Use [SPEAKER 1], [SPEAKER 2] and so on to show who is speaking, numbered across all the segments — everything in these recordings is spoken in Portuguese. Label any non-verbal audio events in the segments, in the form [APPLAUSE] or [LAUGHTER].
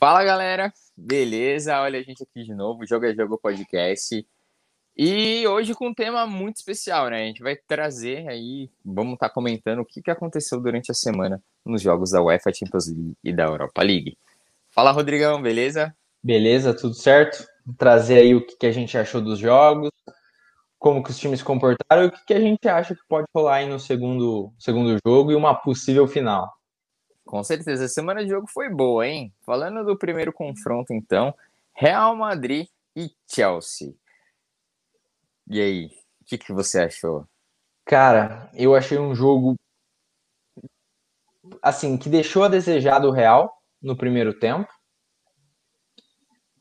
[SPEAKER 1] Fala galera, beleza? Olha a gente aqui de novo, Jogo é Jogo Podcast. E hoje com um tema muito especial, né? A gente vai trazer aí, vamos estar tá comentando o que, que aconteceu durante a semana nos jogos da UEFA Champions League e da Europa League. Fala Rodrigão, beleza?
[SPEAKER 2] Beleza, tudo certo? Vou trazer aí o que, que a gente achou dos jogos, como que os times se comportaram e o que, que a gente acha que pode rolar aí no segundo, segundo jogo e uma possível final.
[SPEAKER 1] Com certeza, a semana de jogo foi boa, hein? Falando do primeiro confronto, então, Real Madrid e Chelsea. E aí, o que, que você achou?
[SPEAKER 2] Cara, eu achei um jogo assim que deixou a desejar do Real no primeiro tempo.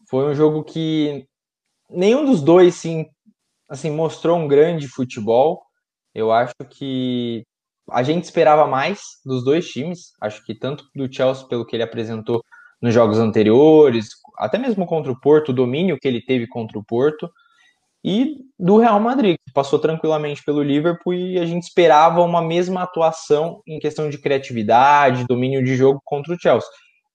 [SPEAKER 2] Foi um jogo que nenhum dos dois sim assim, mostrou um grande futebol. Eu acho que a gente esperava mais dos dois times. Acho que tanto do Chelsea, pelo que ele apresentou nos jogos anteriores, até mesmo contra o Porto, o domínio que ele teve contra o Porto, e do Real Madrid, que passou tranquilamente pelo Liverpool e a gente esperava uma mesma atuação em questão de criatividade, domínio de jogo contra o Chelsea.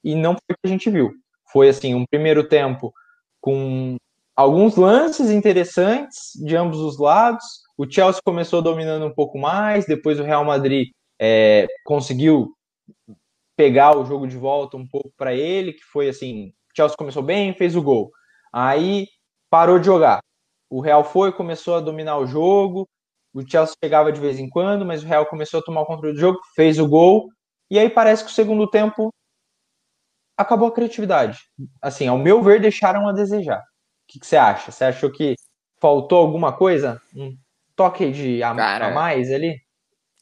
[SPEAKER 2] E não foi o que a gente viu. Foi assim, um primeiro tempo com alguns lances interessantes de ambos os lados. O Chelsea começou dominando um pouco mais, depois o Real Madrid é, conseguiu pegar o jogo de volta um pouco para ele, que foi assim, o Chelsea começou bem, fez o gol. Aí parou de jogar. O Real foi, começou a dominar o jogo. O Chelsea chegava de vez em quando, mas o Real começou a tomar o controle do jogo, fez o gol. E aí parece que o segundo tempo acabou a criatividade. Assim, ao meu ver, deixaram a desejar que, que você acha? Você achou que faltou alguma coisa? Um toque de a, Cara, a mais ali?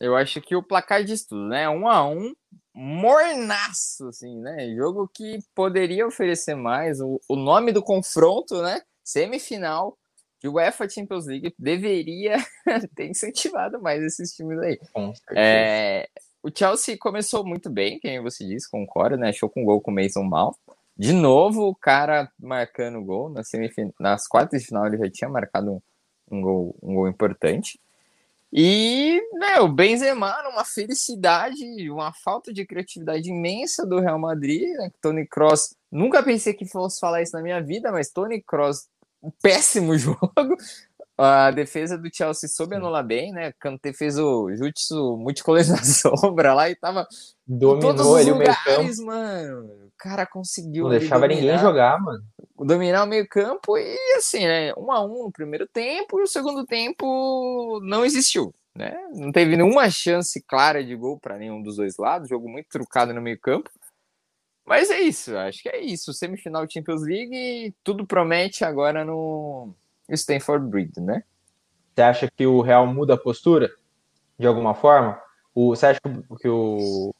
[SPEAKER 1] Eu acho que o placar diz tudo, né? Um a um, mornaço, assim, né? Jogo que poderia oferecer mais. O, o nome do confronto, né? Semifinal de UEFA Champions League deveria [LAUGHS] ter incentivado mais esses times aí. É, o Chelsea começou muito bem, quem você disse, concordo, né? Achou com um gol com o Mason Mount. De novo, o cara marcando gol. Na semifin... Nas quartas de final ele já tinha marcado um gol, um gol importante. E né, o Benzema, uma felicidade, uma falta de criatividade imensa do Real Madrid. Né? Tony Cross, nunca pensei que fosse falar isso na minha vida, mas Tony Cross, um péssimo [LAUGHS] jogo. A defesa do Chelsea soube anular bem, né? Kanté fez o jutsu multicolor [LAUGHS] na sombra lá e tava
[SPEAKER 2] dominou todos os ele
[SPEAKER 1] lugares, o meio mano. O cara conseguiu
[SPEAKER 2] Não deixava dominar, ninguém jogar, mano.
[SPEAKER 1] Dominar o meio-campo e assim, né, um a um no primeiro tempo e o segundo tempo não existiu, né? Não teve nenhuma chance clara de gol para nenhum dos dois lados, jogo muito trucado no meio-campo. Mas é isso, acho que é isso. Semifinal Champions League, tudo promete agora no Stanford Bridge, né?
[SPEAKER 2] Você acha que o Real muda a postura de alguma forma? O, você acha que o,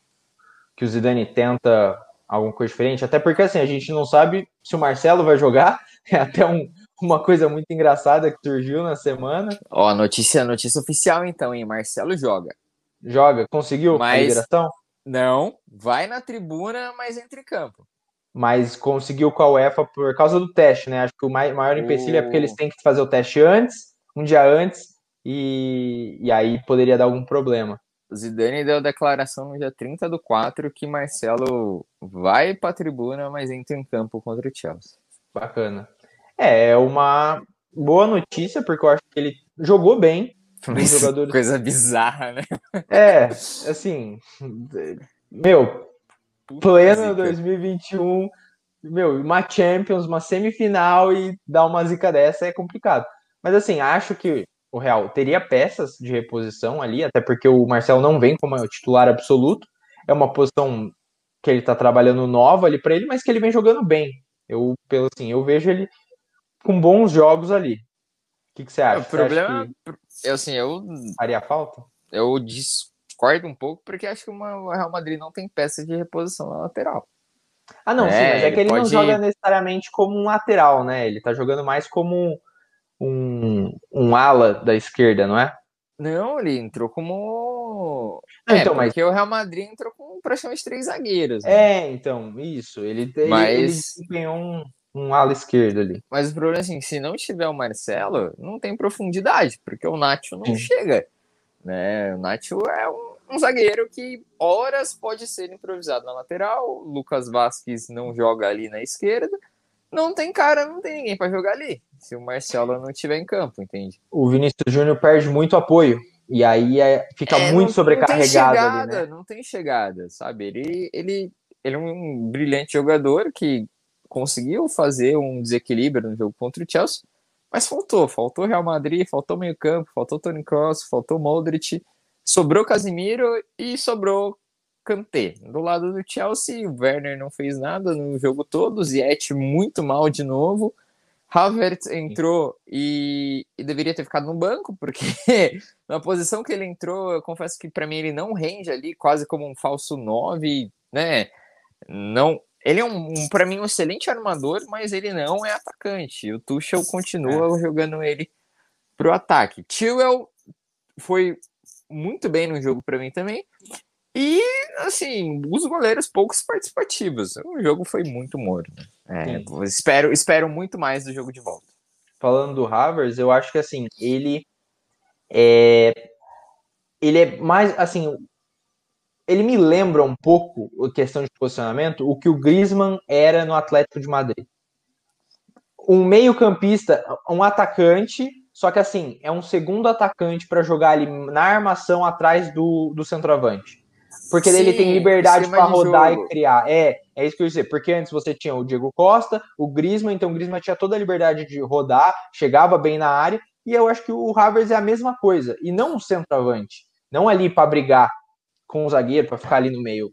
[SPEAKER 2] que o Zidane tenta alguma coisa diferente? Até porque assim, a gente não sabe se o Marcelo vai jogar. [LAUGHS] É até um, uma coisa muito engraçada que surgiu na semana.
[SPEAKER 1] Ó, notícia, notícia oficial então, hein? Marcelo joga.
[SPEAKER 2] Joga, conseguiu
[SPEAKER 1] mas, a liberação? Não, vai na tribuna, mas entre campo
[SPEAKER 2] mas conseguiu com a UEFA por causa do teste, né? Acho que o maior empecilho o... é porque eles têm que fazer o teste antes, um dia antes, e, e aí poderia dar algum problema.
[SPEAKER 1] Zidane deu a declaração no dia 30 do 4 que Marcelo vai para a tribuna, mas entra em campo contra o Chelsea.
[SPEAKER 2] Bacana. É, é uma boa notícia, porque eu acho que ele jogou bem. [LAUGHS]
[SPEAKER 1] Mas jogadores... Coisa bizarra, né?
[SPEAKER 2] É, assim, meu, pleno 2021, meu, uma Champions, uma semifinal e dar uma zica dessa é complicado. Mas assim, acho que o Real teria peças de reposição ali, até porque o Marcelo não vem como titular absoluto. É uma posição que ele tá trabalhando nova ali para ele, mas que ele vem jogando bem. Eu, pelo assim, eu vejo ele com bons jogos ali. O que, que você acha?
[SPEAKER 1] O problema, que... eu, assim, eu
[SPEAKER 2] faria falta.
[SPEAKER 1] Eu discordo um pouco, porque acho que o Real Madrid não tem peça de reposição na lateral.
[SPEAKER 2] Ah, não, é, sim, mas é que ele pode... não joga necessariamente como um lateral, né? Ele tá jogando mais como um, um ala da esquerda, não é?
[SPEAKER 1] Não, ele entrou como. Não, é, então, mas... porque o Real Madrid entrou com praticamente três zagueiros.
[SPEAKER 2] Né? É, então, isso. Ele, mas... ele, um, um ala esquerdo ali.
[SPEAKER 1] Mas o problema é assim: se não tiver o Marcelo, não tem profundidade, porque o Nacho não Sim. chega. Né? O Nacho é um um zagueiro que horas pode ser improvisado na lateral, Lucas Vasquez não joga ali na esquerda, não tem cara, não tem ninguém para jogar ali, se o Marcelo não estiver em campo, entende?
[SPEAKER 2] O Vinícius Júnior perde muito apoio, e aí é, fica é, muito não, sobrecarregado. Não tem
[SPEAKER 1] chegada,
[SPEAKER 2] ali,
[SPEAKER 1] né? não tem chegada, sabe? Ele, ele, ele é um brilhante jogador que conseguiu fazer um desequilíbrio no jogo contra o Chelsea, mas faltou, faltou Real Madrid, faltou meio campo, faltou Tony Cross, faltou Modric, sobrou Casimiro e sobrou Kanté. Do lado do Chelsea, o Werner não fez nada no jogo todo, Ziyech muito mal de novo, Havertz entrou e, e, deveria ter ficado no banco, porque [LAUGHS] na posição que ele entrou, eu confesso que para mim ele não rende ali, quase como um falso 9, né? Não, ele é um, um para mim um excelente armador, mas ele não é atacante. O Tuchel continua é. jogando ele pro ataque. Chilwell foi muito bem no jogo para mim também. E, assim, os goleiros poucos participativos. O jogo foi muito morno. É, espero, espero muito mais do jogo de volta.
[SPEAKER 2] Falando do Havers, eu acho que, assim, ele é... Ele é mais, assim... Ele me lembra um pouco, a questão de posicionamento, o que o Griezmann era no Atlético de Madrid. Um meio campista, um atacante, só que, assim, é um segundo atacante para jogar ali na armação atrás do, do centroavante porque Sim, ele tem liberdade para rodar jogo. e criar. É, é isso que eu ia dizer. Porque antes você tinha o Diego Costa, o Griezmann, então o Griezmann tinha toda a liberdade de rodar, chegava bem na área, e eu acho que o Havertz é a mesma coisa, e não um centroavante. Não ali para brigar com o zagueiro, para ficar ali no meio.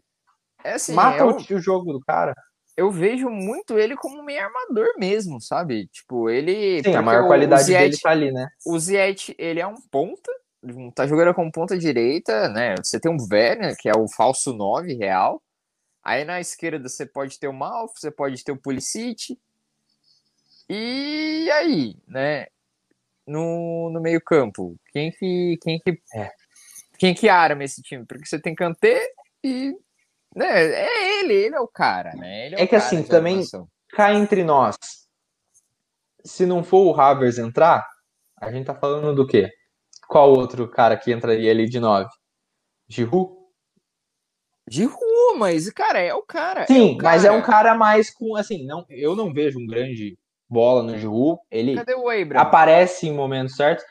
[SPEAKER 2] É assim, Mata eu, o, o jogo do cara.
[SPEAKER 1] Eu vejo muito ele como meio armador mesmo, sabe? Tipo, ele.
[SPEAKER 2] Sim, a maior qualidade Ziet, dele tá ali, né?
[SPEAKER 1] O Ziet, ele é um ponta, tá jogando com ponta direita, né? Você tem um Werner, que é o falso 9 real. Aí na esquerda você pode ter o Malf, você pode ter o Pulisic. E aí, né? No, no meio campo, quem que quem que é. quem que arma esse time? Porque você tem Kanté e né, é ele, ele é o cara, né?
[SPEAKER 2] É, é, que assim, também cá entre nós. Se não for o Havers entrar, a gente tá falando do quê? Qual outro cara que entraria ali de 9? Giroud?
[SPEAKER 1] Giroud, mas, cara, é o cara.
[SPEAKER 2] Sim,
[SPEAKER 1] é o
[SPEAKER 2] cara. mas é um cara mais com, assim, não, eu não vejo um grande bola no Giroud. Ele aparece em momentos certos.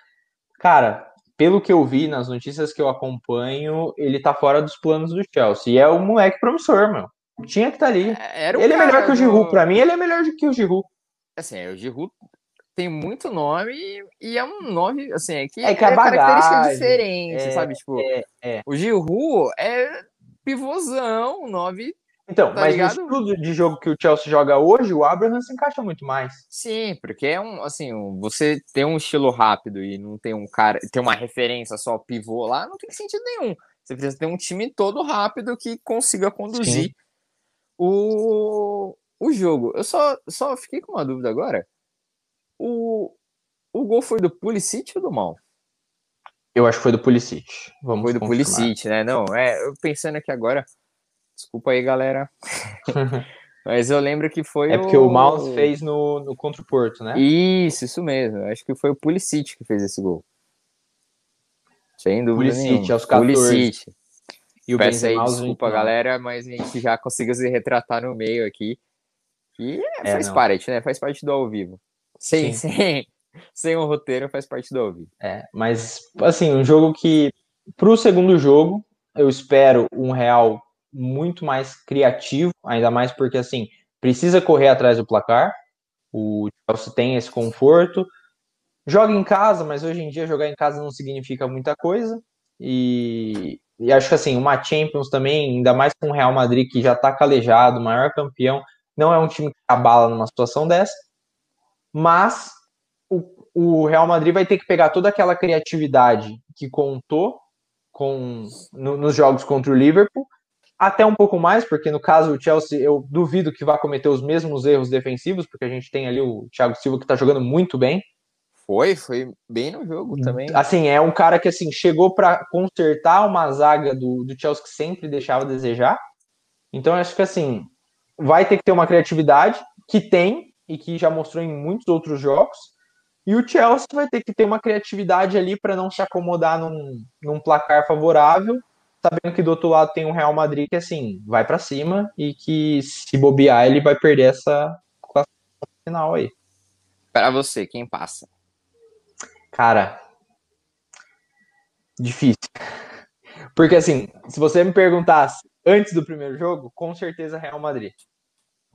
[SPEAKER 2] Cara, pelo que eu vi nas notícias que eu acompanho, ele tá fora dos planos do Chelsea. E é um moleque promissor, meu. Tinha que estar tá ali. É, ele é melhor que o Giroud. Do... Pra mim, ele é melhor do que o Giroud.
[SPEAKER 1] Assim, o Giroud tem muito nome e é um nome, assim, é que
[SPEAKER 2] é, que é, é característica
[SPEAKER 1] diferente, é, sabe? Tipo, é, é. o Giroud é pivôzão, nove.
[SPEAKER 2] Então, tá mas ligado? no estilo de jogo que o Chelsea joga hoje, o Abraham se encaixa muito mais.
[SPEAKER 1] Sim, porque é um, assim, você tem um estilo rápido e não tem um cara, tem uma referência só pivô lá, não tem sentido nenhum. Você precisa ter um time todo rápido que consiga conduzir o, o jogo. Eu só, só fiquei com uma dúvida agora. O, o gol foi do Pulisic ou do Mal?
[SPEAKER 2] Eu acho que foi do Pulisic.
[SPEAKER 1] Vamos foi do confirmar. Pulisic, né? Não, é, eu pensando aqui agora. Desculpa aí, galera. [LAUGHS] Mas eu lembro que foi.
[SPEAKER 2] É porque o, o Mouse fez no, no contra o Porto, né?
[SPEAKER 1] Isso, isso mesmo. Acho que foi o Pulisic que fez esse gol. Sem dúvida Pulisic, nenhuma. aos 14. Pulisic. E o Peço aí, desculpa, galera, mas a gente já conseguiu se retratar no meio aqui. E é, faz parte, né? Faz parte do ao vivo. Sim, sim. Sem, [LAUGHS] sem um roteiro faz parte do ouvido.
[SPEAKER 2] É, mas assim, um jogo que para o segundo jogo eu espero um Real muito mais criativo, ainda mais porque assim precisa correr atrás do placar. O Chelsea tem esse conforto. Joga em casa, mas hoje em dia jogar em casa não significa muita coisa. E, e acho que assim, uma Champions também, ainda mais com o Real Madrid que já está calejado, maior campeão, não é um time que abala numa situação dessa mas o, o Real Madrid vai ter que pegar toda aquela criatividade que contou com no, nos jogos contra o Liverpool, até um pouco mais, porque no caso o Chelsea, eu duvido que vá cometer os mesmos erros defensivos, porque a gente tem ali o Thiago Silva que está jogando muito bem.
[SPEAKER 1] Foi, foi bem no jogo também.
[SPEAKER 2] Assim, é um cara que assim chegou para consertar uma zaga do, do Chelsea que sempre deixava a desejar. Então acho que assim vai ter que ter uma criatividade que tem, e que já mostrou em muitos outros jogos. E o Chelsea vai ter que ter uma criatividade ali para não se acomodar num, num placar favorável sabendo que do outro lado tem um Real Madrid que, assim, vai para cima e que se bobear, ele vai perder essa classificação final aí.
[SPEAKER 1] Para você, quem passa?
[SPEAKER 2] Cara, difícil. Porque, assim, se você me perguntasse antes do primeiro jogo, com certeza Real Madrid.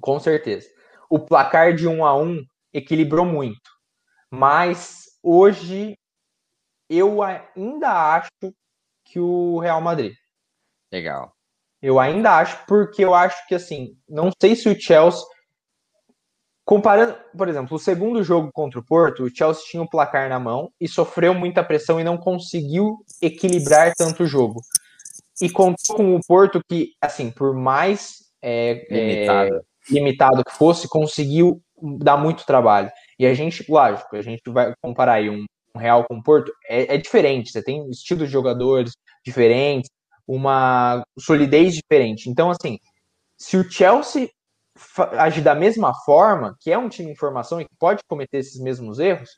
[SPEAKER 2] Com certeza. O placar de 1 a 1 equilibrou muito. Mas hoje eu ainda acho que o Real Madrid.
[SPEAKER 1] Legal.
[SPEAKER 2] Eu ainda acho, porque eu acho que assim, não sei se o Chelsea. Comparando, por exemplo, o segundo jogo contra o Porto, o Chelsea tinha o placar na mão e sofreu muita pressão e não conseguiu equilibrar tanto o jogo. E contou com o Porto que, assim, por mais é, limitado. É, limitado que fosse, conseguiu dar muito trabalho. E a gente, lógico, a gente vai comparar aí um, Real com o Porto, é, é diferente. Você tem estilos de jogadores diferentes, uma solidez diferente. Então, assim, se o Chelsea agir da mesma forma, que é um time em formação e que pode cometer esses mesmos erros,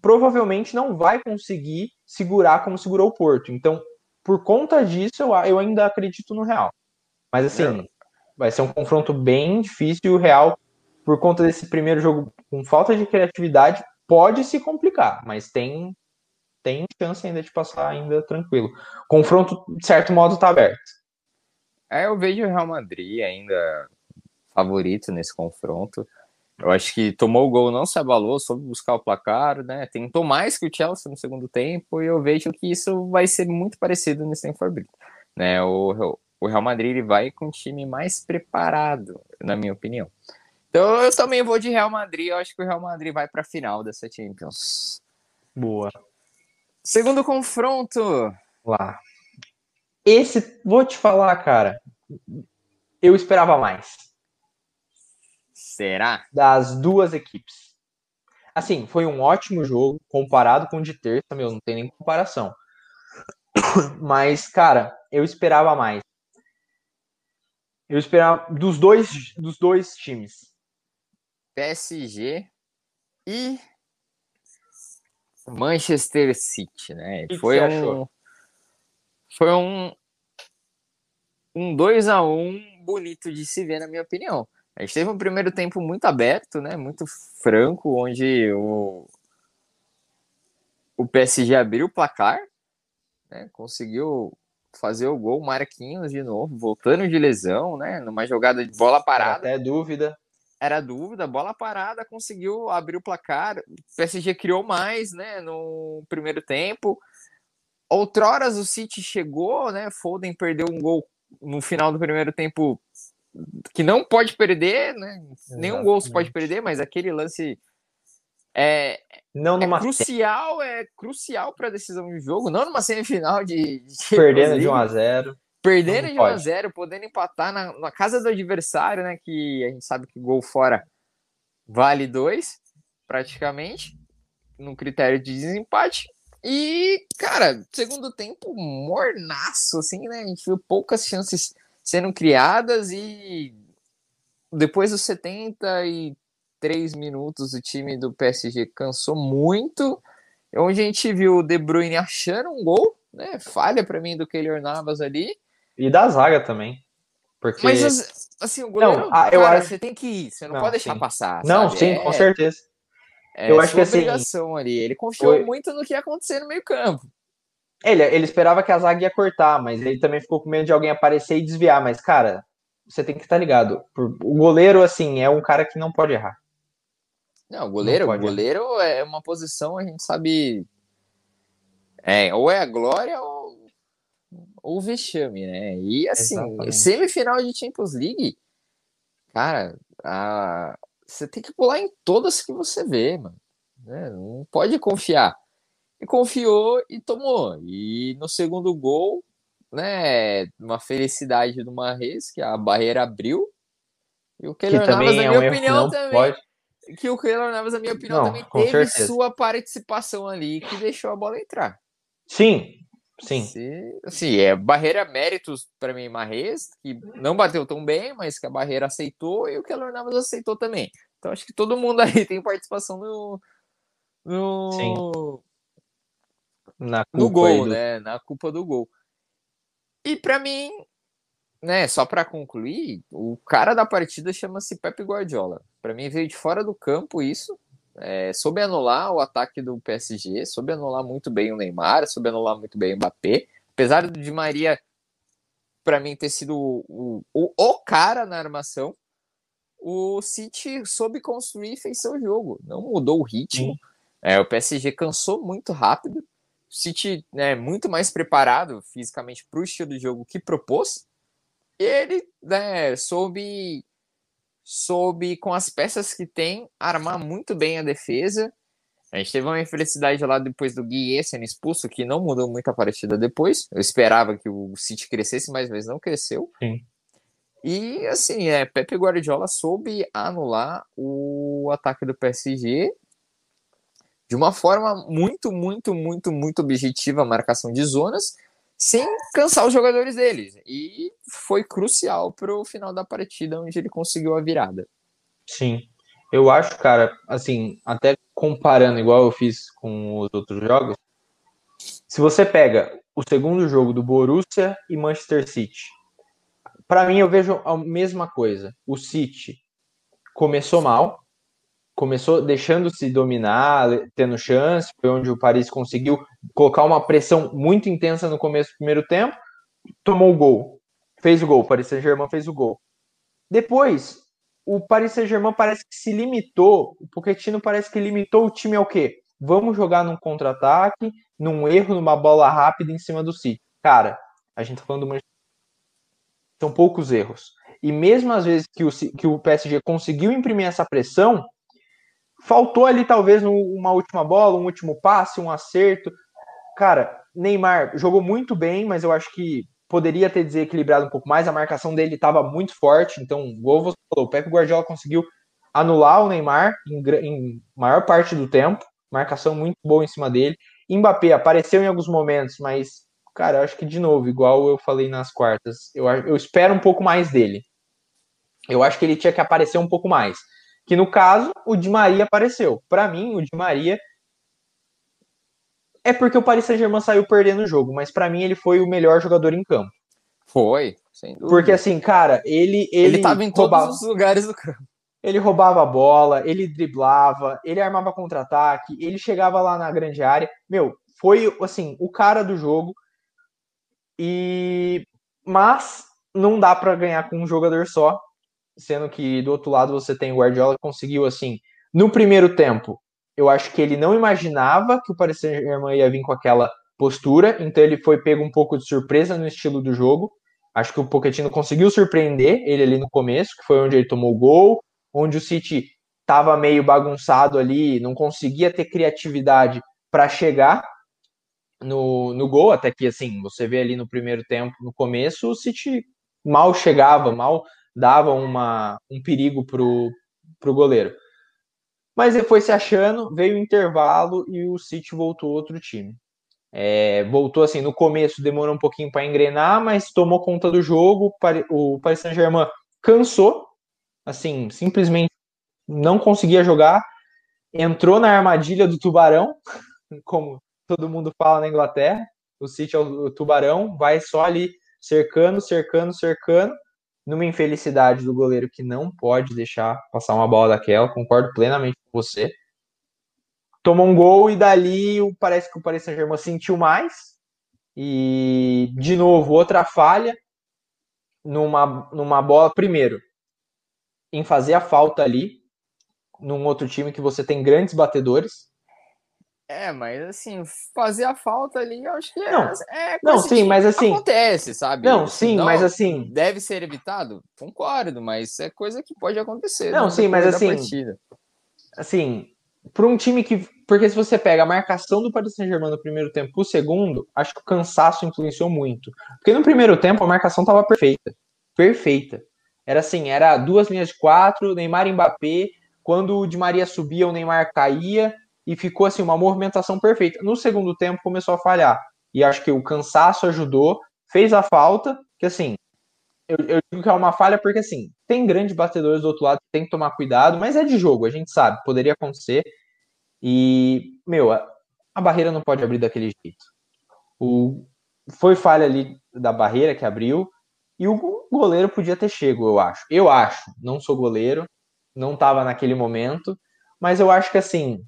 [SPEAKER 2] provavelmente não vai conseguir segurar como segurou o Porto. Então, por conta disso, eu, eu ainda acredito no Real. Mas, assim, é. vai ser um confronto bem difícil e o Real, por conta desse primeiro jogo com falta de criatividade, pode se complicar, mas tem tem chance ainda de passar ainda tranquilo. Confronto, de certo modo, está aberto.
[SPEAKER 1] É, eu vejo o Real Madrid ainda favorito nesse confronto. Eu acho que tomou o gol, não se abalou, soube buscar o placar, né? Tentou mais que o Chelsea no segundo tempo e eu vejo que isso vai ser muito parecido no Stamford Bridge, né? O, o Real Madrid ele vai com um time mais preparado, na minha opinião. Então eu também vou de Real Madrid. Eu acho que o Real Madrid vai para a final dessa Champions.
[SPEAKER 2] Boa.
[SPEAKER 1] Segundo confronto.
[SPEAKER 2] Lá. Esse, vou te falar, cara. Eu esperava mais.
[SPEAKER 1] Será?
[SPEAKER 2] Das duas equipes. Assim, foi um ótimo jogo comparado com o de terça, meu, não tem nem comparação. [COUGHS] Mas, cara, eu esperava mais. Eu esperava dos dois, dos dois times.
[SPEAKER 1] PSG e Manchester City, né?
[SPEAKER 2] Que
[SPEAKER 1] foi
[SPEAKER 2] que
[SPEAKER 1] um
[SPEAKER 2] achou?
[SPEAKER 1] foi um um 2 a 1 bonito de se ver na minha opinião. A gente teve um primeiro tempo muito aberto, né? Muito franco, onde o o PSG abriu o placar, né? Conseguiu fazer o gol, Marquinhos de novo, voltando de lesão, né? Numa jogada de bola parada.
[SPEAKER 2] Até dúvida
[SPEAKER 1] era dúvida, bola parada, conseguiu abrir o placar. O PSG criou mais, né, no primeiro tempo. Outroras o City chegou, né? Foden perdeu um gol no final do primeiro tempo que não pode perder, né? Exatamente. Nenhum gol se pode perder, mas aquele lance é,
[SPEAKER 2] não
[SPEAKER 1] é crucial, é crucial para a decisão de jogo, não numa semifinal de, de
[SPEAKER 2] perdendo de 1 a 0
[SPEAKER 1] Perdendo de 1 a 0 podendo empatar na, na, casa do adversário, né? Que a gente sabe que gol fora vale dois, praticamente, no critério de desempate. E, cara, segundo tempo mornaço, assim, né? A gente viu poucas chances sendo criadas e depois dos 73 minutos o time do PSG cansou muito. Onde a gente viu o De Bruyne achando um gol, né? Falha para mim do Keylor Navas ali.
[SPEAKER 2] E da zaga também. Porque...
[SPEAKER 1] Mas, assim, o goleiro, não, ah, eu acho... você tem que ir, você não, não pode deixar
[SPEAKER 2] sim.
[SPEAKER 1] passar.
[SPEAKER 2] Não,
[SPEAKER 1] sabe?
[SPEAKER 2] sim,
[SPEAKER 1] é,
[SPEAKER 2] com certeza.
[SPEAKER 1] É eu acho que assim, ali. Ele confiou foi... muito no que ia acontecer no meio campo.
[SPEAKER 2] Ele, ele esperava que a zaga ia cortar, mas ele também ficou com medo de alguém aparecer e desviar. Mas, cara, você tem que estar ligado. O goleiro, assim, é um cara que não pode errar.
[SPEAKER 1] Não, o goleiro, não o goleiro é uma posição, a gente sabe. É, ou é a glória ou o vexame, né? E assim, Exatamente. semifinal de Champions League, cara, a... você tem que pular em todas que você vê, mano. Né? Não pode confiar. E confiou e tomou. E no segundo gol, né? Uma felicidade do Marres, que a barreira abriu. E o Keylor Navas, na é minha opinião, também. Pode. Que o Keylor Navas, na minha opinião, não, também teve certeza. sua participação ali que deixou a bola entrar.
[SPEAKER 2] Sim, Sim.
[SPEAKER 1] Se, assim, é barreira méritos para mim, Marres, que não bateu tão bem, mas que a barreira aceitou e o Keylor Navas aceitou também. Então acho que todo mundo aí [LAUGHS] tem participação no. no
[SPEAKER 2] Sim. Na
[SPEAKER 1] no gol, do... né? Na culpa do gol. E para mim, né, só para concluir, o cara da partida chama-se Pep Guardiola. Para mim veio de fora do campo isso, é, soube anular o ataque do PSG, soube anular muito bem o Neymar, soube anular muito bem o Mbappé. Apesar do Di Maria, para mim, ter sido o, o, o, cara na armação, o City soube construir e fez seu jogo. Não mudou o ritmo. É, o PSG cansou muito rápido. O City é né, muito mais preparado fisicamente para o estilo de jogo que propôs ele né, soube, soube, com as peças que tem, armar muito bem a defesa. A gente teve uma infelicidade lá depois do Guiê sendo expulso, que não mudou muito a partida depois. Eu esperava que o City crescesse mais, mas não cresceu.
[SPEAKER 2] Sim.
[SPEAKER 1] E assim, é, Pepe Guardiola soube anular o ataque do PSG de uma forma muito, muito, muito, muito objetiva, a marcação de zonas, sem cansar os jogadores deles. E foi crucial para o final da partida, onde ele conseguiu a virada.
[SPEAKER 2] Sim. Eu acho, cara, assim, até comparando igual eu fiz com os outros jogos, se você pega o segundo jogo do Borussia e Manchester City, para mim eu vejo a mesma coisa. O City começou mal, começou deixando-se dominar, tendo chance, foi onde o Paris conseguiu colocar uma pressão muito intensa no começo do primeiro tempo, tomou o gol, fez o gol, o Paris Saint-Germain fez o gol. Depois, o Paris Saint-Germain parece que se limitou, o Pochettino parece que limitou o time ao quê? Vamos jogar num contra-ataque, num erro, numa bola rápida em cima do City. Cara, a gente tá falando de uma... São poucos erros. E mesmo às vezes que o, que o PSG conseguiu imprimir essa pressão, faltou ali talvez uma última bola, um último passe, um acerto. Cara, Neymar jogou muito bem, mas eu acho que poderia ter desequilibrado um pouco mais. A marcação dele estava muito forte, então, igual você falou, o Pepe Guardiola conseguiu anular o Neymar em, em, maior parte do tempo. Marcação muito boa em cima dele. Mbappé apareceu em alguns momentos, mas, cara, eu acho que de novo, igual eu falei nas quartas, eu, eu espero um pouco mais dele. Eu acho que ele tinha que aparecer um pouco mais. Que no caso, o Di Maria apareceu. Para mim, o Di Maria é porque o Paris Saint-Germain saiu perdendo o jogo, mas para mim ele foi o melhor jogador em campo.
[SPEAKER 1] Foi, sem dúvida.
[SPEAKER 2] Porque assim, cara, ele ele,
[SPEAKER 1] ele tava em roubava, todos os lugares do campo.
[SPEAKER 2] Ele roubava a bola, ele driblava, ele armava contra-ataque, ele chegava lá na grande área. Meu, foi assim, o cara do jogo. E mas não dá para ganhar com um jogador só sendo que do outro lado você tem o Guardiola que conseguiu assim, no primeiro tempo, eu acho que ele não imaginava que o Paris Saint-Germain ia vir com aquela postura, então ele foi pego um pouco de surpresa no estilo do jogo. Acho que o Pochettino conseguiu surpreender ele ali no começo, que foi onde ele tomou o gol, onde o City estava meio bagunçado ali, não conseguia ter criatividade para chegar no, no gol, até que assim, você vê ali no primeiro tempo, no começo, o City mal chegava, mal dava uma, um perigo pro, pro goleiro. Mas ele foi se achando, veio o intervalo e o City voltou outro time. É, voltou assim, no começo demorou um pouquinho para engrenar, mas tomou conta do jogo. O Paris Saint-Germain cansou, assim, simplesmente não conseguia jogar. Entrou na armadilha do tubarão, [LAUGHS] como todo mundo fala na Inglaterra. O City é o tubarão, vai só ali cercando, cercando, cercando numa infelicidade do goleiro que não pode deixar passar uma bola daquela, concordo plenamente com você. Tomou um gol e dali parece que o Paris Saint-Germain sentiu mais. E de novo, outra falha numa, numa bola, primeiro, em fazer a falta ali, num outro time que você tem grandes batedores.
[SPEAKER 1] É, mas assim, fazer a falta ali, eu acho que
[SPEAKER 2] é, não,
[SPEAKER 1] é
[SPEAKER 2] não, sim, mas assim
[SPEAKER 1] acontece, sabe?
[SPEAKER 2] Não, sim, não, mas assim
[SPEAKER 1] deve ser evitado, concordo, mas é coisa que pode acontecer.
[SPEAKER 2] Não, sim, mas assim, assim, para um time que, porque se você pega a marcação do Paris Saint-Germain no primeiro tempo pro segundo, acho que o cansaço influenciou muito, porque no primeiro tempo a marcação tava perfeita, perfeita. Era assim, era duas linhas de quatro, Neymar e Mbappé. Quando o Di Maria subia, o Neymar caía e ficou assim uma movimentação perfeita. No segundo tempo começou a falhar e acho que o cansaço ajudou, fez a falta, que assim, eu, eu digo que é uma falha porque assim, tem grandes batedores do outro lado, tem que tomar cuidado, mas é de jogo, a gente sabe, poderia acontecer. E, meu, a, a barreira não pode abrir daquele jeito. O, foi falha ali da barreira que abriu e o goleiro podia ter chego, eu acho. Eu acho, não sou goleiro, não estava naquele momento, mas eu acho que assim,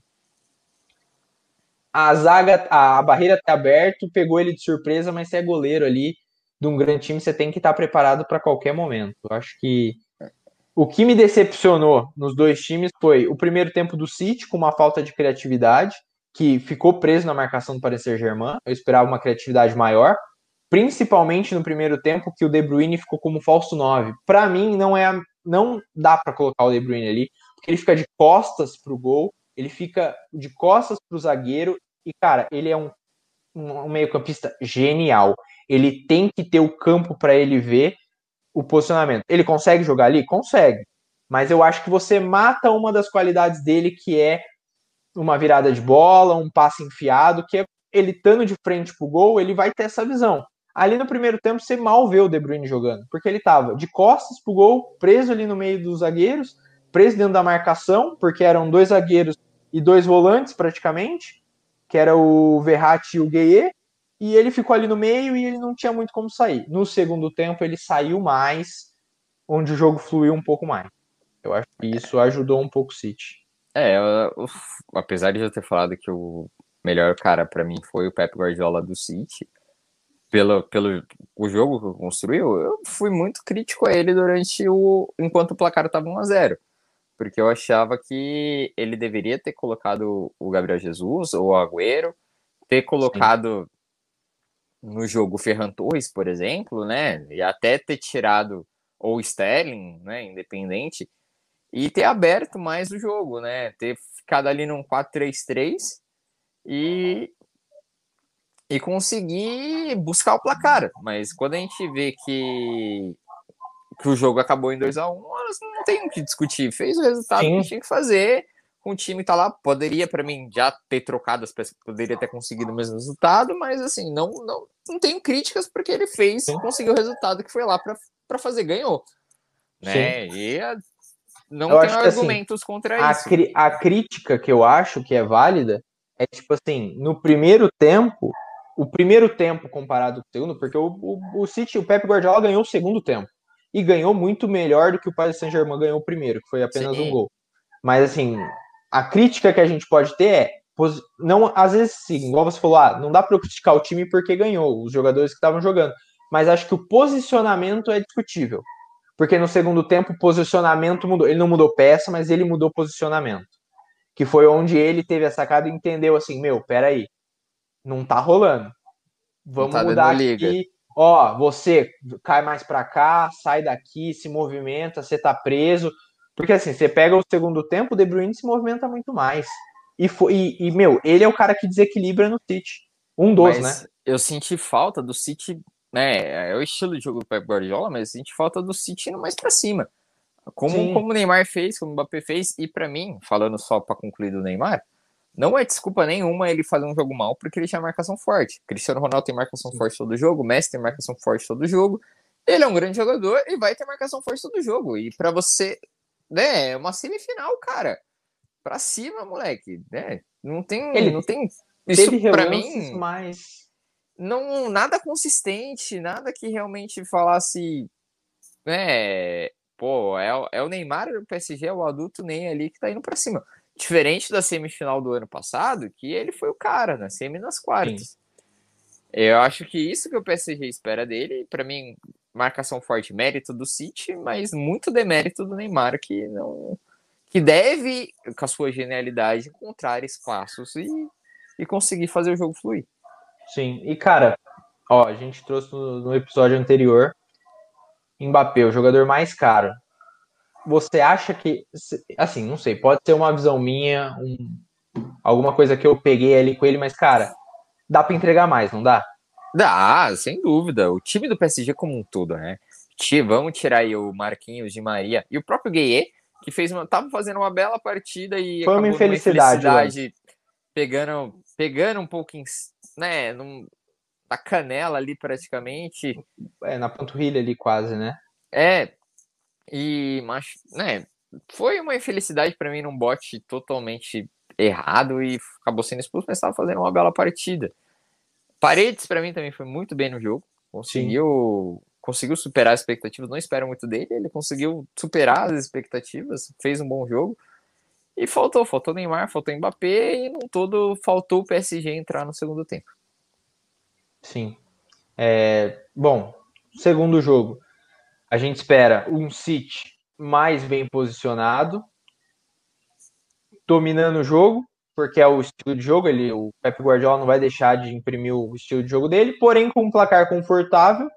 [SPEAKER 2] a zaga, a, barreira tá aberta, pegou ele de surpresa, mas você é goleiro ali de um grande time, você tem que estar preparado para qualquer momento. Eu acho que o que me decepcionou nos dois times foi o primeiro tempo do City com uma falta de criatividade, que ficou preso na marcação do Paris Saint-Germain. Eu esperava uma criatividade maior, principalmente no primeiro tempo que o De Bruyne ficou como falso 9. Para mim não é não dá para colocar o De Bruyne ali, porque ele fica de costas pro gol, ele fica de costas pro zagueiro e cara, ele é um, um meio-campista genial. Ele tem que ter o campo para ele ver o posicionamento. Ele consegue jogar ali? Consegue. Mas eu acho que você mata uma das qualidades dele, que é uma virada de bola, um passe enfiado, que é ele estando de frente pro gol, ele vai ter essa visão. Ali no primeiro tempo você mal vê o De Bruyne jogando, porque ele estava de costas pro gol, preso ali no meio dos zagueiros, preso dentro da marcação, porque eram dois zagueiros e dois volantes praticamente, que era o Verratti e o Gueye, e ele ficou ali no meio e ele não tinha muito como sair. No segundo tempo ele saiu mais, onde o jogo fluiu um pouco mais. Eu acho que isso ajudou um pouco o City.
[SPEAKER 1] É, eu, apesar de eu ter falado que o melhor cara para mim foi o Pep Guardiola do City, pelo, pelo o jogo que construiu, eu fui muito crítico a ele durante o enquanto o placar estava 1 a 0 porque eu achava que ele deveria ter colocado o Gabriel Jesus ou o Agüero, ter colocado Sim. no jogo o Ferran Torres, por exemplo, né, e até ter tirado ou Sterling, né, independente, e ter aberto mais o jogo, né? Ter ficado ali num 4-3-3 e e conseguir buscar o placar. Mas quando a gente vê que que o jogo acabou em 2 a 1 um, não tem o que discutir. Fez o resultado Sim. que tinha que fazer. O time tá lá, poderia para mim já ter trocado as peças, poderia ter conseguido o mesmo resultado, mas assim, não não, não tenho críticas porque ele fez, Sim. conseguiu o resultado que foi lá para fazer, ganhou. Né? E não eu tenho assim, argumentos assim, contra
[SPEAKER 2] a
[SPEAKER 1] isso.
[SPEAKER 2] a crítica que eu acho que é válida é tipo assim, no primeiro tempo, o primeiro tempo comparado com o segundo, porque o, o, o City, o Pep Guardiola ganhou o segundo tempo. E ganhou muito melhor do que o Paris Saint-Germain ganhou o primeiro, que foi apenas Sim. um gol. Mas assim, a crítica que a gente pode ter é, não, às vezes sim, igual você falou, ah, não dá para criticar o time porque ganhou, os jogadores que estavam jogando. Mas acho que o posicionamento é discutível porque no segundo tempo o posicionamento mudou. Ele não mudou peça, mas ele mudou posicionamento. Que foi onde ele teve a sacada e entendeu assim: meu, peraí, não tá rolando. Vamos tá mudar aqui. Liga. Ó, você cai mais para cá, sai daqui, se movimenta, você tá preso. Porque assim, você pega o segundo tempo, o De Bruyne se movimenta muito mais. E, foi, e, e meu, ele é o cara que desequilibra no City. Um dos, mas né?
[SPEAKER 1] Eu senti falta do City né? É o estilo de jogo do Pep Guardiola, mas a gente falta do City indo mais para cima. Como, como o Neymar fez, como o Mbappé fez, e para mim, falando só para concluir do Neymar, não é desculpa nenhuma ele fazer um jogo mal porque ele tinha marcação forte. Cristiano Ronaldo tem marcação forte todo jogo, Messi tem marcação forte todo jogo. Ele é um grande jogador e vai ter marcação forte todo jogo. E para você, né, é uma semifinal, cara. Pra cima, moleque, né? Não tem, ele não tem
[SPEAKER 2] isso para mim mais
[SPEAKER 1] não nada consistente, nada que realmente falasse, né, pô, é, é o Neymar do PSG, é o adulto nem ali que tá indo para cima. Diferente da semifinal do ano passado, que ele foi o cara, na semi nas quartas. Sim. Eu acho que isso que o PSG espera dele, para mim, marcação forte, mérito do City, mas muito demérito do Neymar, que não que deve, com a sua genialidade, encontrar espaços e, e conseguir fazer o jogo fluir.
[SPEAKER 2] Sim, e cara, ó, a gente trouxe no, no episódio anterior Mbappé, o jogador mais caro. Você acha que, assim, não sei, pode ser uma visão minha, um, alguma coisa que eu peguei ali com ele, mas cara, dá para entregar mais, não dá?
[SPEAKER 1] Dá, sem dúvida. O time do PSG como um todo, né? Vamos tirar aí o Marquinhos de Maria e o próprio Gueye, que fez uma, tava fazendo uma bela partida e
[SPEAKER 2] foi uma infelicidade, uma
[SPEAKER 1] infelicidade pegando, pegando um pouco em, né, num, na canela ali praticamente.
[SPEAKER 2] É, na panturrilha ali quase, né?
[SPEAKER 1] É, e, mas, né, foi uma infelicidade para mim num bote totalmente errado e acabou sendo expulso, mas estava fazendo uma bela partida. Paredes, para mim, também foi muito bem no jogo. Conseguiu, conseguiu superar as expectativas. Não espero muito dele. Ele conseguiu superar as expectativas. Fez um bom jogo. E faltou, faltou Neymar, faltou Mbappé. E no todo, faltou o PSG entrar no segundo tempo.
[SPEAKER 2] Sim. É, bom, segundo jogo. A gente espera um City mais bem posicionado, dominando o jogo, porque é o estilo de jogo, ele, o Pep Guardiola não vai deixar de imprimir o estilo de jogo dele, porém com um placar confortável,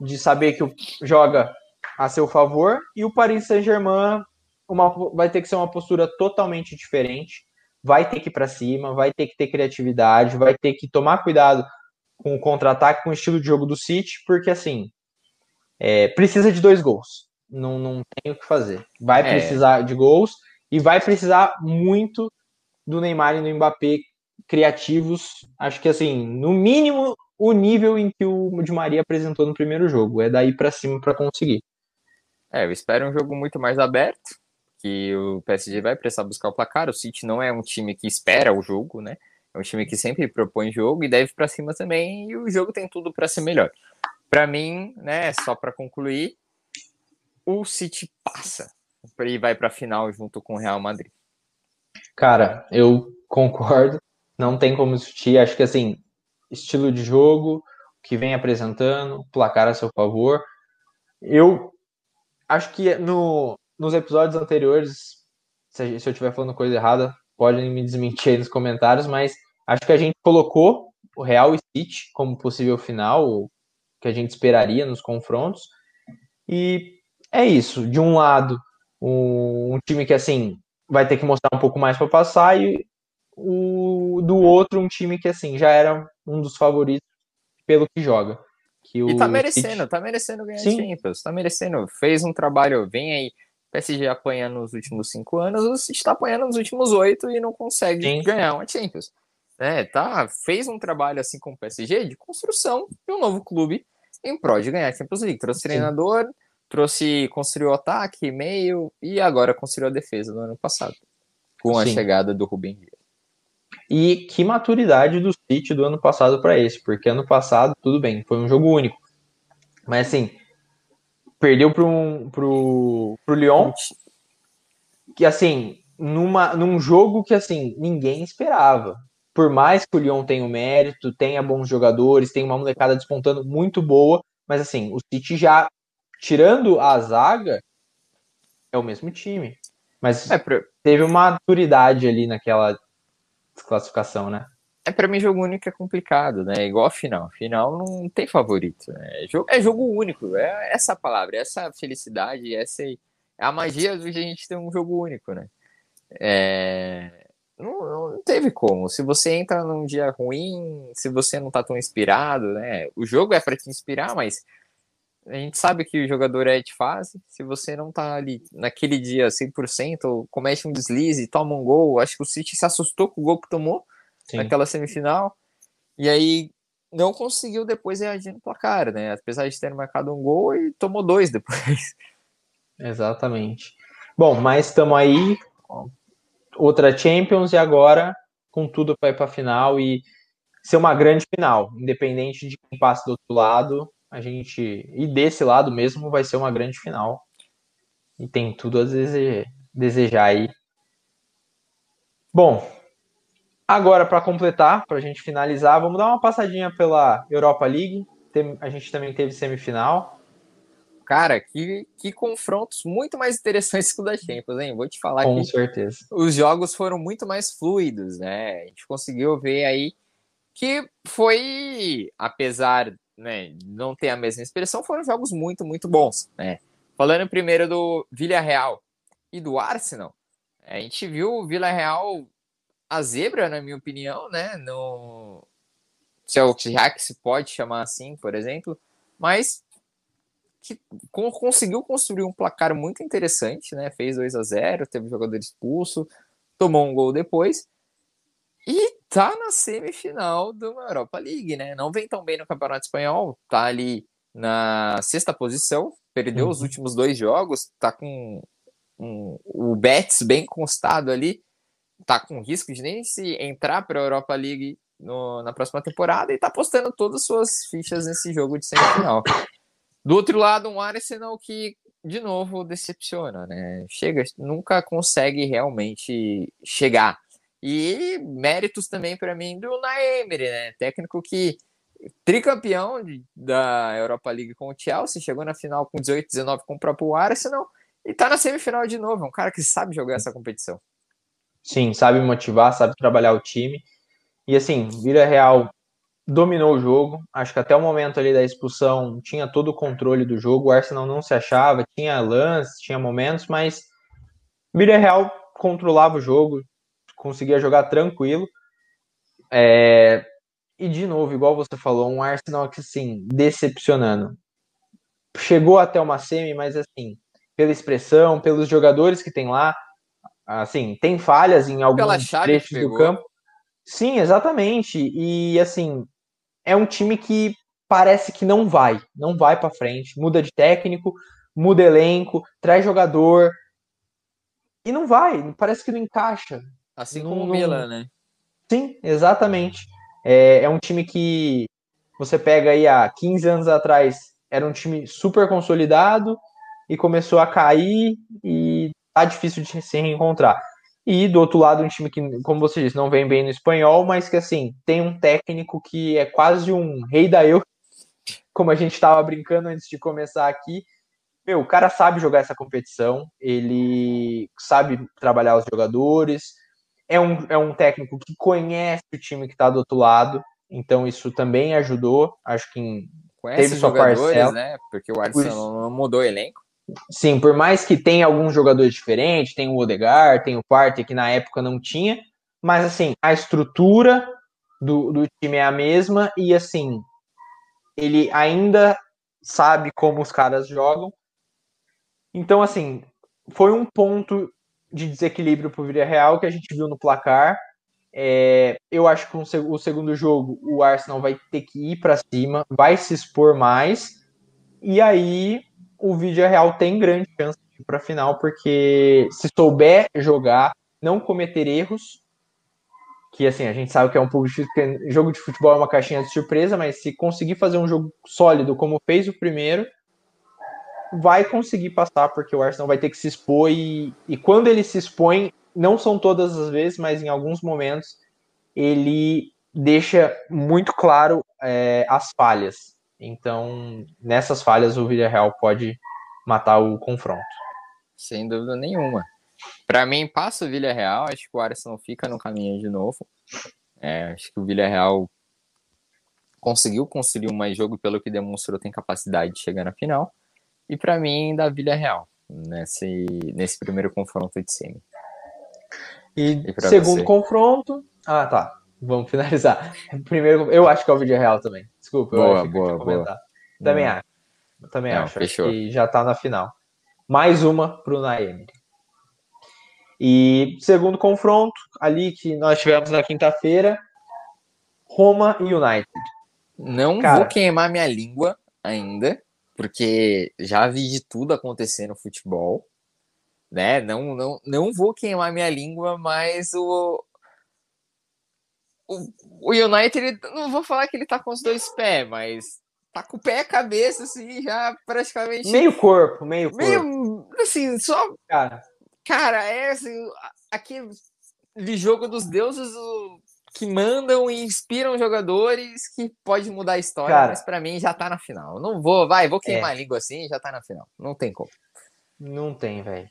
[SPEAKER 2] de saber que joga a seu favor, e o Paris Saint-Germain vai ter que ser uma postura totalmente diferente, vai ter que ir para cima, vai ter que ter criatividade, vai ter que tomar cuidado com o contra-ataque, com o estilo de jogo do City, porque assim, é, precisa de dois gols. Não, não tem o que fazer. Vai é. precisar de gols e vai precisar muito do Neymar e do Mbappé criativos. Acho que assim, no mínimo o nível em que o Di Maria apresentou no primeiro jogo. É daí para cima para conseguir.
[SPEAKER 1] É, eu espero um jogo muito mais aberto, que o PSG vai precisar buscar o placar. O City não é um time que espera o jogo, né? É um time que sempre propõe jogo e deve para cima também, e o jogo tem tudo para ser melhor. Para mim, né, só para concluir, o City passa e vai para a final junto com o Real Madrid.
[SPEAKER 2] Cara, eu concordo. Não tem como discutir. Acho que assim, estilo de jogo que vem apresentando, placar a seu favor. Eu acho que no, nos episódios anteriores, se, se eu estiver falando coisa errada, podem me desmentir aí nos comentários, mas acho que a gente colocou o Real e City como possível final, que a gente esperaria nos confrontos. E é isso. De um lado, um, time que assim vai ter que mostrar um pouco mais para passar e o do outro um time que assim já era um dos favoritos pelo que joga. Que
[SPEAKER 1] e tá merecendo, City... tá merecendo ganhar Sim. Champions, tá merecendo. Fez um trabalho, vem aí. PSG apanha nos últimos cinco anos, o City tá apanhando nos últimos oito e não consegue Sim. ganhar uma Champions. É, tá, fez um trabalho assim com o PSG de construção de um novo clube em prol de ganhar a Champions League. Trouxe Sim. treinador, trouxe, construiu ataque, meio e agora construiu a defesa no ano passado, com a Sim. chegada do Rubem Dias.
[SPEAKER 2] E que maturidade do City do ano passado para esse, porque ano passado, tudo bem, foi um jogo único. Mas assim, perdeu para um, pro, pro Lyon, que assim, numa, num jogo que assim, ninguém esperava. Por mais que o Lyon tenha o mérito, tenha bons jogadores, tenha uma molecada despontando muito boa, mas assim, o City já tirando a zaga, é o mesmo time. Mas é, pra... teve uma maturidade ali naquela desclassificação, né?
[SPEAKER 1] É, pra mim, jogo único é complicado, né? Igual a final. Final não tem favorito. Né? É, jogo, é jogo único. É essa palavra, essa felicidade, essa é a magia de a gente ter um jogo único, né? É... Não, não, teve como. Se você entra num dia ruim, se você não tá tão inspirado, né? O jogo é para te inspirar, mas a gente sabe que o jogador é de fase. Se você não tá ali naquele dia 100%, ou comete um deslize, toma um gol, acho que o City se assustou com o gol que tomou Sim. naquela semifinal. E aí não conseguiu depois reagir no placar, né? Apesar de ter marcado um gol e tomou dois depois.
[SPEAKER 2] Exatamente. Bom, mas estamos aí, outra Champions e agora com tudo para ir para a final e ser uma grande final, independente de quem passe do outro lado, a gente. E desse lado mesmo vai ser uma grande final. E tem tudo a desejar aí. Bom, agora para completar, para a gente finalizar, vamos dar uma passadinha pela Europa League. a gente também teve semifinal.
[SPEAKER 1] Cara, que, que confrontos muito mais interessantes que o da Champions, hein? Vou te falar
[SPEAKER 2] Com
[SPEAKER 1] que
[SPEAKER 2] certeza.
[SPEAKER 1] os jogos foram muito mais fluidos, né? A gente conseguiu ver aí que foi, apesar né, não ter a mesma expressão, foram jogos muito, muito bons. Né? Falando primeiro do Villarreal e do Arsenal, a gente viu o Villarreal a zebra, na minha opinião, né? No... Se é o já que se pode chamar assim, por exemplo, mas que conseguiu construir um placar muito interessante, né? Fez 2 a 0 teve jogador expulso, tomou um gol depois e tá na semifinal do Europa League, né? Não vem tão bem no Campeonato Espanhol, tá ali na sexta posição, perdeu uhum. os últimos dois jogos, tá com um, o Betis bem constado ali, tá com risco de nem se entrar para a Europa League no, na próxima temporada e tá postando todas as suas fichas nesse jogo de semifinal. Do outro lado, um Arsenal que, de novo, decepciona, né? Chega, nunca consegue realmente chegar. E méritos também para mim do Naemery, né? Técnico que tricampeão de, da Europa League com o Chelsea, chegou na final com 18, 19 com o próprio Arsenal e tá na semifinal de novo. É um cara que sabe jogar essa competição.
[SPEAKER 2] Sim, sabe motivar, sabe trabalhar o time. E assim, Vila Real dominou o jogo. Acho que até o momento ali da expulsão tinha todo o controle do jogo. O Arsenal não se achava, tinha lances, tinha momentos, mas Vila Real controlava o jogo, conseguia jogar tranquilo. É... E de novo, igual você falou, um Arsenal que assim, decepcionando. Chegou até uma semi, mas assim, pela expressão, pelos jogadores que tem lá, assim, tem falhas em alguns trechos do campo. Sim, exatamente. E assim, é um time que parece que não vai, não vai para frente, muda de técnico, muda elenco, traz jogador e não vai, parece que não encaixa.
[SPEAKER 1] Assim como o Milan, né?
[SPEAKER 2] Sim, exatamente. É, é um time que você pega aí há 15 anos atrás, era um time super consolidado e começou a cair e tá difícil de se reencontrar. E do outro lado, um time que, como você disse, não vem bem no espanhol, mas que assim, tem um técnico que é quase um rei da eu, como a gente estava brincando antes de começar aqui. Meu, o cara sabe jogar essa competição, ele sabe trabalhar os jogadores, é um, é um técnico que conhece o time que está do outro lado, então isso também ajudou. Acho que
[SPEAKER 1] conhece teve sua parcela. né? Porque o Arsenal não mudou o elenco.
[SPEAKER 2] Sim, por mais que tenha alguns jogadores diferentes, tem o Odegar, tem o Partey, que na época não tinha, mas assim, a estrutura do, do time é a mesma e assim, ele ainda sabe como os caras jogam. Então, assim, foi um ponto de desequilíbrio para o Real que a gente viu no placar. É, eu acho que o segundo jogo o Arsenal vai ter que ir para cima, vai se expor mais, e aí o Vídeo Real tem grande chance de ir para a final, porque se souber jogar, não cometer erros, que assim, a gente sabe que é um pouco difícil, porque jogo de futebol é uma caixinha de surpresa, mas se conseguir fazer um jogo sólido como fez o primeiro, vai conseguir passar, porque o Arsenal vai ter que se expor e, e quando ele se expõe, não são todas as vezes, mas em alguns momentos, ele deixa muito claro é, as falhas. Então, nessas falhas, o Villarreal pode matar o confronto.
[SPEAKER 1] Sem dúvida nenhuma. Para mim, passa o Villarreal. Acho que o Arsenal fica no caminho de novo. É, acho que o Villarreal conseguiu construir um mais jogo, pelo que demonstrou, tem capacidade de chegar na final. E para mim, da Villarreal, nesse, nesse primeiro confronto de semi.
[SPEAKER 2] E, e segundo você? confronto. Ah, tá. Vamos finalizar. [LAUGHS] Primeiro, eu acho que é o vídeo real também. Desculpa,
[SPEAKER 1] boa,
[SPEAKER 2] eu acho
[SPEAKER 1] boa, boa.
[SPEAKER 2] Também Não. acho. Também Não, acho. Fechou. que já tá na final. Mais uma pro Naemery. E segundo confronto, ali que nós tivemos na quinta-feira, Roma e United.
[SPEAKER 1] Não Cara, vou queimar minha língua ainda, porque já vi de tudo acontecer no futebol, né? Não, não, não vou queimar minha língua, mas o, o, United, não vou falar que ele tá com os dois pés, mas tá com o pé e a cabeça, assim, já praticamente.
[SPEAKER 2] Meio corpo, meio corpo.
[SPEAKER 1] Meio, assim, só. Cara, cara é assim, aquele jogo dos deuses que mandam e inspiram jogadores que pode mudar a história, cara, mas para mim já tá na final. Não vou, vai, vou queimar é. a língua assim, já tá na final. Não tem como.
[SPEAKER 2] Não tem, velho.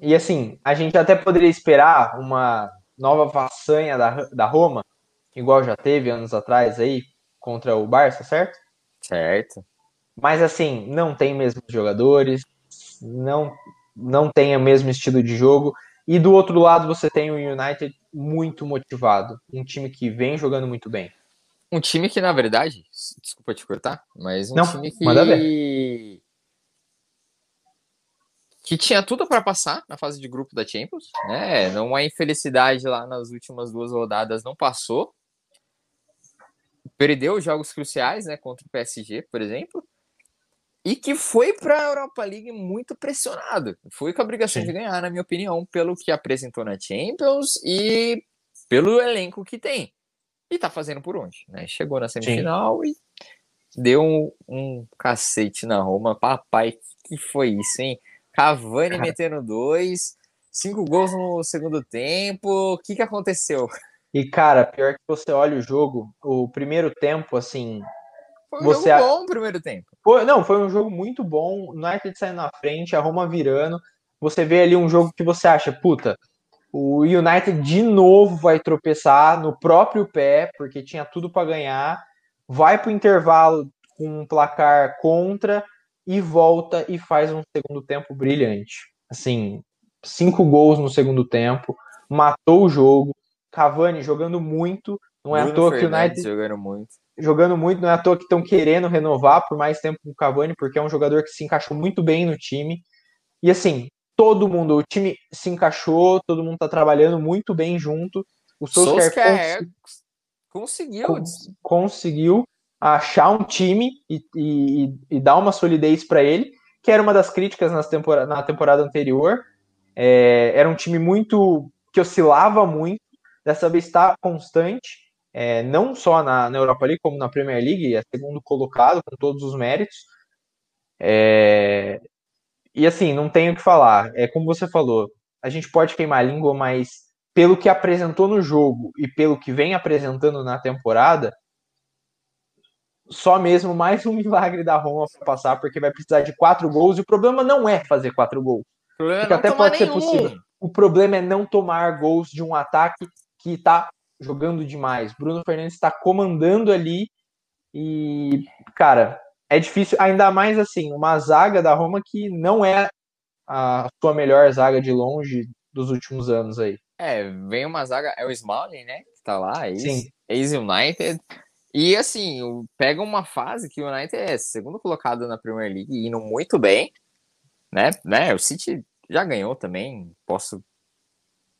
[SPEAKER 2] E assim, a gente até poderia esperar uma nova façanha da, da Roma, igual já teve anos atrás aí, contra o Barça, certo?
[SPEAKER 1] Certo.
[SPEAKER 2] Mas assim, não tem mesmos jogadores, não, não tem o mesmo estilo de jogo. E do outro lado você tem o United muito motivado, um time que vem jogando muito bem.
[SPEAKER 1] Um time que, na verdade, desculpa te cortar, mas um
[SPEAKER 2] não,
[SPEAKER 1] time que.
[SPEAKER 2] Manda ver.
[SPEAKER 1] Que tinha tudo para passar na fase de grupo da Champions, né? Não há infelicidade lá nas últimas duas rodadas, não passou perdeu jogos cruciais, né, contra o PSG, por exemplo, e que foi para a Europa League muito pressionado. Foi com a obrigação Sim. de ganhar, na minha opinião, pelo que apresentou na Champions e pelo elenco que tem. e tá fazendo por onde, né? Chegou na semifinal Sim. e deu um, um, cacete na Roma. Papai, que foi isso, hein? Cavani Cara. metendo dois, cinco gols no segundo tempo. O que que aconteceu?
[SPEAKER 2] E, cara, pior que você olha o jogo, o primeiro tempo, assim.
[SPEAKER 1] Foi um
[SPEAKER 2] você...
[SPEAKER 1] jogo bom o primeiro tempo.
[SPEAKER 2] Foi, não, foi um jogo muito bom. O United saindo na frente, a Roma virando. Você vê ali um jogo que você acha, puta, o United de novo vai tropeçar no próprio pé, porque tinha tudo para ganhar. Vai para o intervalo com um placar contra e volta e faz um segundo tempo brilhante. Assim, cinco gols no segundo tempo, matou o jogo. Cavani jogando muito. Não é
[SPEAKER 1] Bruno
[SPEAKER 2] à toa
[SPEAKER 1] Fernandes
[SPEAKER 2] que o United
[SPEAKER 1] jogando muito.
[SPEAKER 2] Jogando muito, não é à toa que estão querendo renovar por mais tempo com o Cavani, porque é um jogador que se encaixou muito bem no time. E assim, todo mundo, o time se encaixou, todo mundo tá trabalhando muito bem junto. O
[SPEAKER 1] Solskjaer cons conseguiu.
[SPEAKER 2] conseguiu achar um time e, e, e dar uma solidez para ele, que era uma das críticas nas temporada, na temporada anterior. É, era um time muito que oscilava muito, dessa vez está constante, é, não só na, na Europa League, como na Premier League, é segundo colocado, com todos os méritos. É, e assim, não tenho o que falar. É como você falou, a gente pode queimar a língua, mas pelo que apresentou no jogo e pelo que vem apresentando na temporada, só mesmo mais um [LAUGHS] milagre da Roma para passar, porque vai precisar de quatro gols. E o problema não é fazer quatro gols.
[SPEAKER 1] O problema é até pode nenhum. ser possível.
[SPEAKER 2] O problema é não tomar gols de um ataque que está jogando demais. Bruno Fernandes está comandando ali e, cara, é difícil, ainda mais assim, uma zaga da Roma que não é a sua melhor zaga de longe dos últimos anos aí.
[SPEAKER 1] É, vem uma zaga, é o Smalling, né? Que tá lá, ex-United. E assim, pega uma fase que o United é segundo colocado na Premier League, indo muito bem, né? né? O City já ganhou também, posso.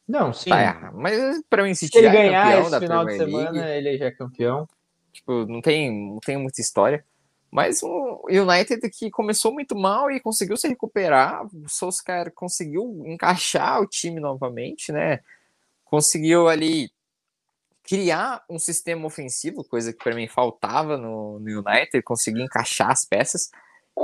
[SPEAKER 2] Não, sim.
[SPEAKER 1] Tá, mas para mim,
[SPEAKER 2] City Se ele ganhar esse final Premier de semana, League, ele já é campeão.
[SPEAKER 1] Tipo, não tem, não tem muita história. Mas o United que começou muito mal e conseguiu se recuperar, o Solskjaer conseguiu encaixar o time novamente, né? Conseguiu ali criar um sistema ofensivo, coisa que para mim faltava no, no United, conseguiu encaixar as peças.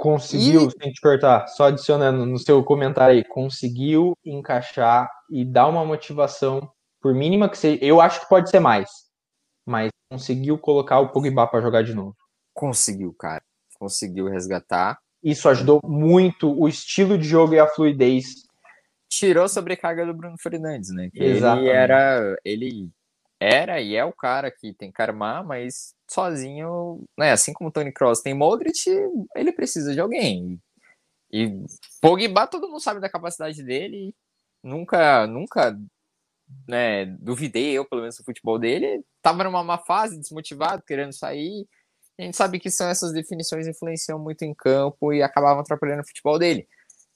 [SPEAKER 2] Conseguiu, e... sem te cortar, só adicionando no seu comentário aí, conseguiu encaixar e dar uma motivação, por mínima que seja, eu acho que pode ser mais, mas conseguiu colocar o Pogba para jogar de novo.
[SPEAKER 1] Conseguiu, cara. Conseguiu resgatar.
[SPEAKER 2] Isso ajudou muito o estilo de jogo e a fluidez.
[SPEAKER 1] Tirou a sobrecarga do Bruno Fernandes, né? Que ele era. Ele era e é o cara que tem que armar, mas sozinho, né? Assim como o Tony Cross tem Modric, ele precisa de alguém. E Pogba, todo mundo sabe da capacidade dele. Nunca, nunca, né? Duvidei eu, pelo menos, do futebol dele. Tava numa má fase, desmotivado, querendo sair. A gente sabe que são essas definições influenciam muito em campo e acabavam atrapalhando o futebol dele.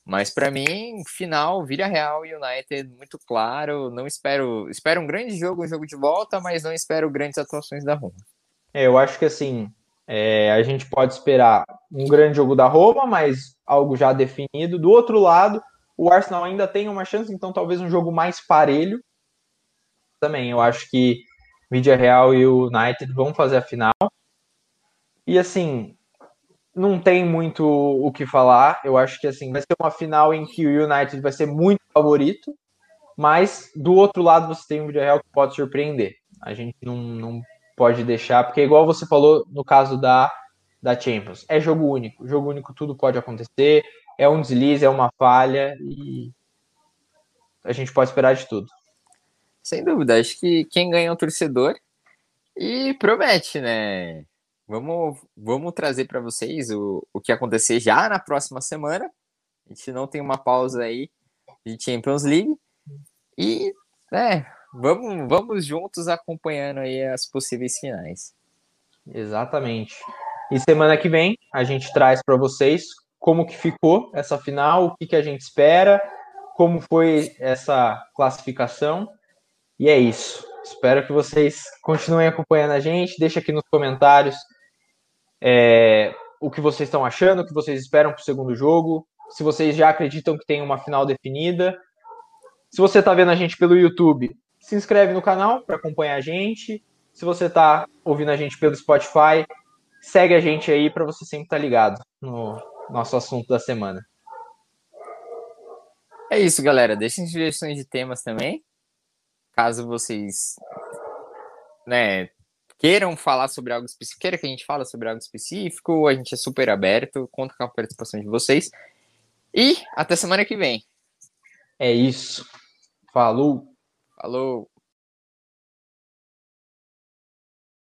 [SPEAKER 1] Mas para mim, final, Vila Real e United, muito claro. Não espero. Espero um grande jogo, um jogo de volta, mas não espero grandes atuações da Roma.
[SPEAKER 2] É, eu acho que assim, é, a gente pode esperar um grande jogo da Roma, mas algo já definido. Do outro lado, o Arsenal ainda tem uma chance, então talvez um jogo mais parelho. Também, eu acho que Vídea Real e o United vão fazer a final. E assim, não tem muito o que falar. Eu acho que assim, vai ser uma final em que o United vai ser muito favorito, mas do outro lado você tem um Villarreal que pode surpreender. A gente não, não pode deixar, porque igual você falou no caso da, da Champions, é jogo único. Jogo único tudo pode acontecer, é um deslize, é uma falha e a gente pode esperar de tudo.
[SPEAKER 1] Sem dúvida, acho que quem ganha é o torcedor e promete, né? Vamos, vamos trazer para vocês o, o que acontecer já na próxima semana. A gente não tem uma pausa aí de Champions League. E, né, vamos, vamos juntos acompanhando aí as possíveis finais.
[SPEAKER 2] Exatamente. E semana que vem a gente traz para vocês como que ficou essa final, o que, que a gente espera, como foi essa classificação. E é isso. Espero que vocês continuem acompanhando a gente. Deixa aqui nos comentários é, o que vocês estão achando, o que vocês esperam para o segundo jogo, se vocês já acreditam que tem uma final definida. Se você está vendo a gente pelo YouTube, se inscreve no canal para acompanhar a gente. Se você está ouvindo a gente pelo Spotify, segue a gente aí para você sempre estar tá ligado no nosso assunto da semana.
[SPEAKER 1] É isso, galera. Deixem sugestões de temas também. Caso vocês né, queiram falar sobre algo específico, queira que a gente fale sobre algo específico, a gente é super aberto, conta com a participação de vocês. E até semana que vem.
[SPEAKER 2] É isso. Falou.
[SPEAKER 1] Falou.